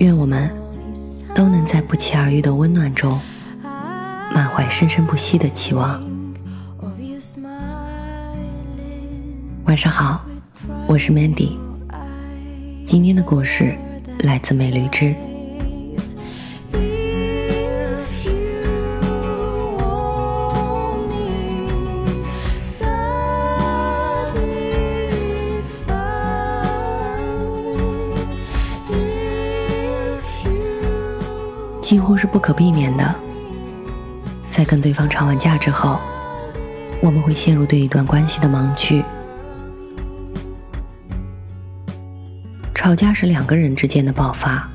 愿我们都能在不期而遇的温暖中，满怀生生不息的期望。晚上好，我是 Mandy。今天的故事来自美驴之。几乎是不可避免的，在跟对方吵完架之后，我们会陷入对一段关系的盲区。吵架是两个人之间的爆发，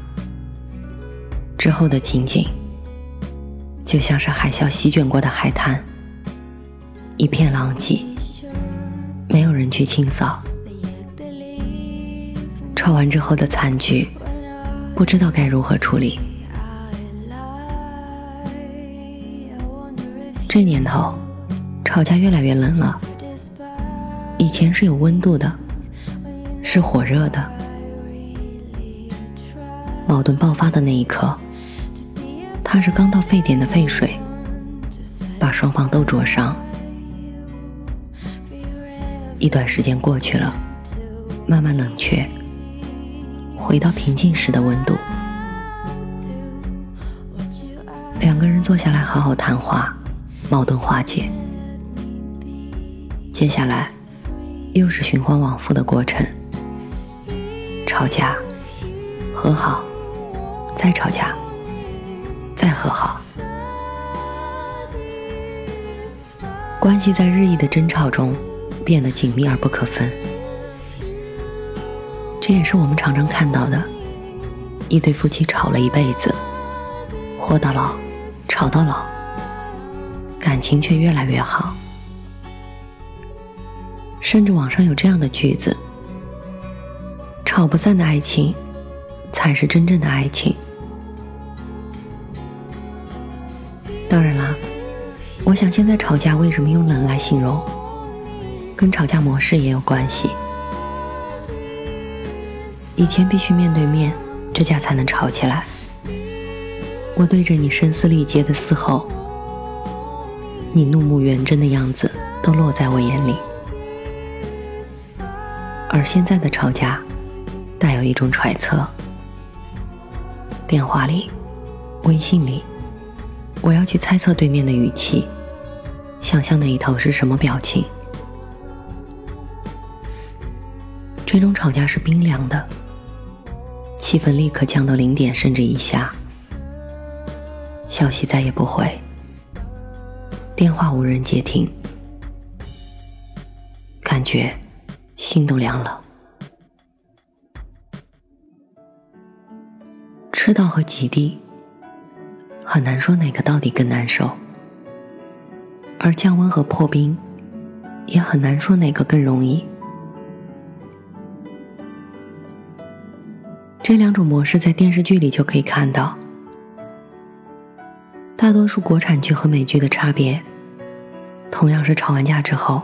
之后的情景，就像是海啸席卷过的海滩，一片狼藉，没有人去清扫。吵完之后的惨剧，不知道该如何处理。这年头，吵架越来越冷了。以前是有温度的，是火热的。矛盾爆发的那一刻，它是刚到沸点的沸水，把双方都灼伤。一段时间过去了，慢慢冷却，回到平静时的温度。两个人坐下来好好谈话。矛盾化解，接下来又是循环往复的过程：吵架、和好，再吵架，再和好。关系在日益的争吵中变得紧密而不可分。这也是我们常常看到的：一对夫妻吵了一辈子，活到老，吵到老。感情却越来越好，甚至网上有这样的句子：“吵不散的爱情，才是真正的爱情。”当然啦，我想现在吵架为什么用冷来形容，跟吵架模式也有关系。以前必须面对面，这架才能吵起来。我对着你声嘶力竭的嘶吼。你怒目圆睁的样子都落在我眼里，而现在的吵架带有一种揣测。电话里、微信里，我要去猜测对面的语气，想象那一头是什么表情。这种吵架是冰凉的，气氛立刻降到零点甚至以下，消息再也不回。电话无人接听，感觉心都凉了。赤道和极地，很难说哪个到底更难受；而降温和破冰，也很难说哪个更容易。这两种模式在电视剧里就可以看到。大多数国产剧和美剧的差别，同样是吵完架之后，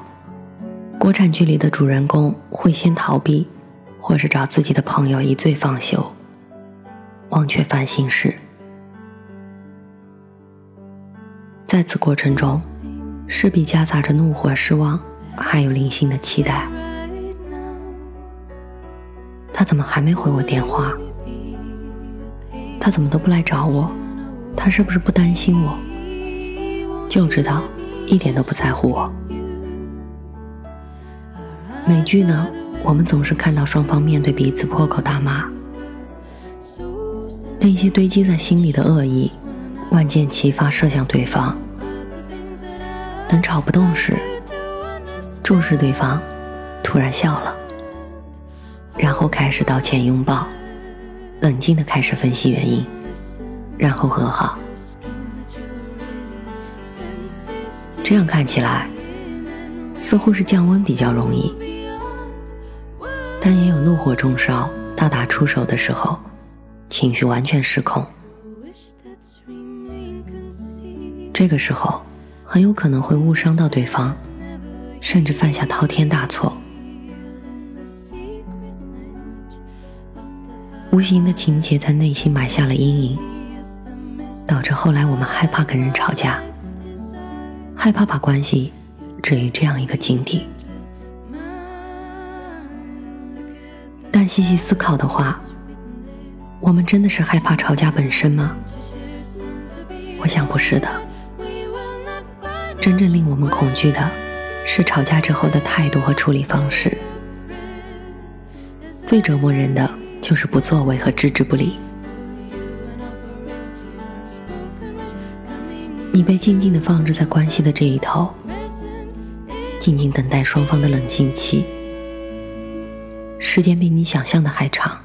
国产剧里的主人公会先逃避，或是找自己的朋友一醉方休，忘却烦心事。在此过程中，势必夹杂着怒火、失望，还有零星的期待。他怎么还没回我电话？他怎么都不来找我？他是不是不担心我？就知道一点都不在乎我。美剧呢，我们总是看到双方面对彼此破口大骂，那些堆积在心里的恶意，万箭齐发射向对方。等吵不动时，注视对方，突然笑了，然后开始道歉拥抱，冷静的开始分析原因，然后和好。这样看起来，似乎是降温比较容易，但也有怒火中烧、大打出手的时候，情绪完全失控。这个时候，很有可能会误伤到对方，甚至犯下滔天大错。无形的情节在内心埋下了阴影，导致后来我们害怕跟人吵架。害怕把关系置于这样一个境地，但细细思考的话，我们真的是害怕吵架本身吗？我想不是的。真正令我们恐惧的，是吵架之后的态度和处理方式。最折磨人的就是不作为和置之不理。你被静静的放置在关系的这一头，静静等待双方的冷静期。时间比你想象的还长，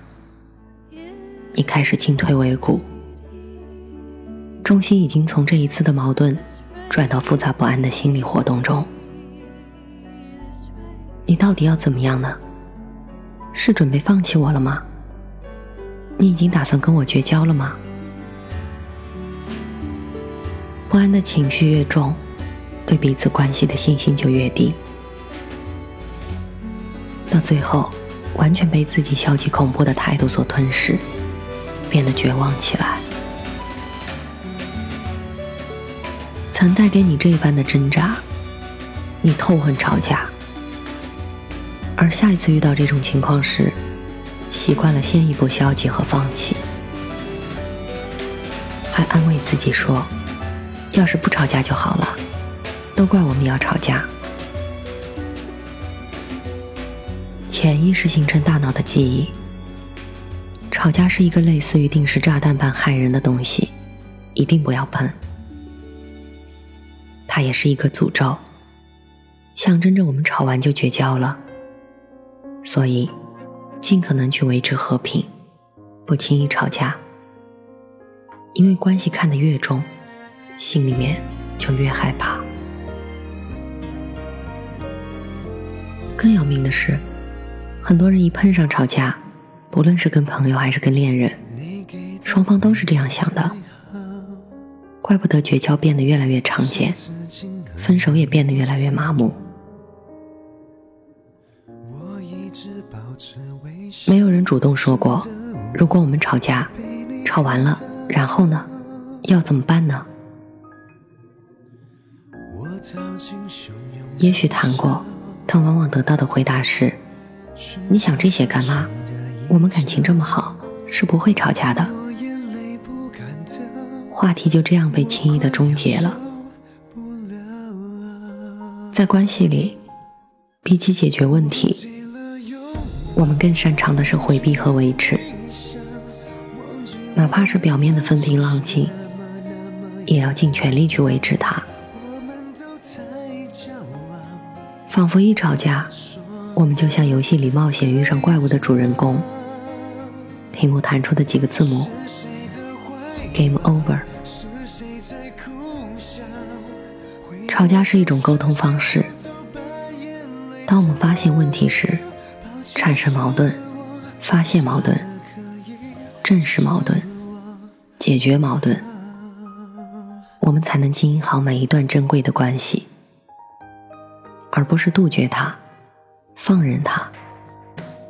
你开始进退维谷，重心已经从这一次的矛盾转到复杂不安的心理活动中。你到底要怎么样呢？是准备放弃我了吗？你已经打算跟我绝交了吗？不安的情绪越重，对彼此关系的信心就越低，到最后，完全被自己消极恐怖的态度所吞噬，变得绝望起来。曾带给你这一般的挣扎，你痛恨吵架，而下一次遇到这种情况时，习惯了先一步消极和放弃，还安慰自己说。要是不吵架就好了，都怪我们要吵架。潜意识形成大脑的记忆，吵架是一个类似于定时炸弹般害人的东西，一定不要碰。它也是一个诅咒，象征着我们吵完就绝交了。所以，尽可能去维持和平，不轻易吵架，因为关系看得越重。心里面就越害怕。更要命的是，很多人一碰上吵架，不论是跟朋友还是跟恋人，双方都是这样想的。怪不得绝交变得越来越常见，分手也变得越来越麻木。没有人主动说过，如果我们吵架，吵完了，然后呢，要怎么办呢？也许谈过，但往往得到的回答是：“你想这些干嘛？我们感情这么好，是不会吵架的。”话题就这样被轻易的终结了。在关系里，比起解决问题，我们更擅长的是回避和维持，哪怕是表面的风平浪静，也要尽全力去维持它。仿佛一吵架，我们就像游戏里冒险遇上怪物的主人公。屏幕弹出的几个字母：Game Over。吵架是一种沟通方式。当我们发现问题时，产生矛盾，发现矛盾，正视矛盾，解决矛盾，我们才能经营好每一段珍贵的关系。而不是杜绝它，放任它，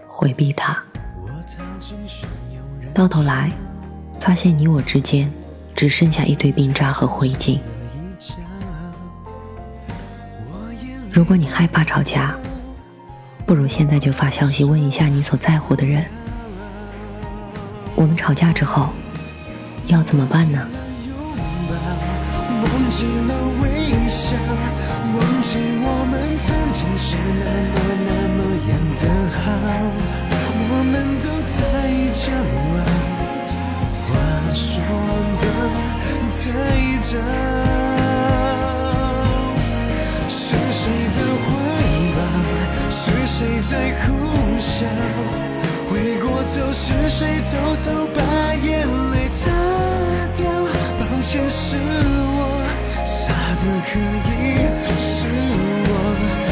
回避它，到头来，发现你我之间只剩下一堆冰渣和灰烬。如果你害怕吵架，不如现在就发消息问一下你所在乎的人：我们吵架之后要怎么办呢？忘记了微笑忘记我们曾经是那么那么样的好我们都太骄傲话说的太早是谁的怀抱是谁在苦笑回过头是谁偷偷把眼泪擦掉抱歉是我可以是我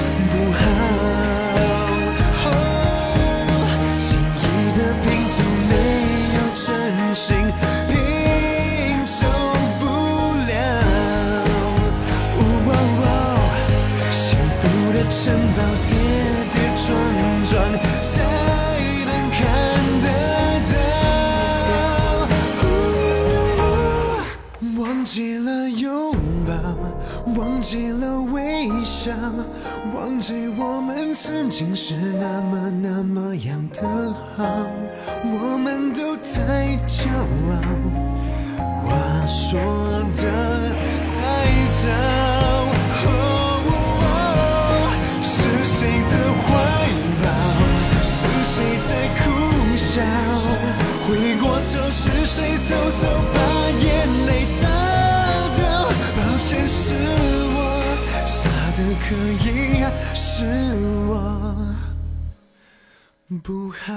忘记我们曾经是那么那么样的好我们都太骄傲话说的太早是谁的怀抱是谁在苦笑？回过头是谁偷偷不好。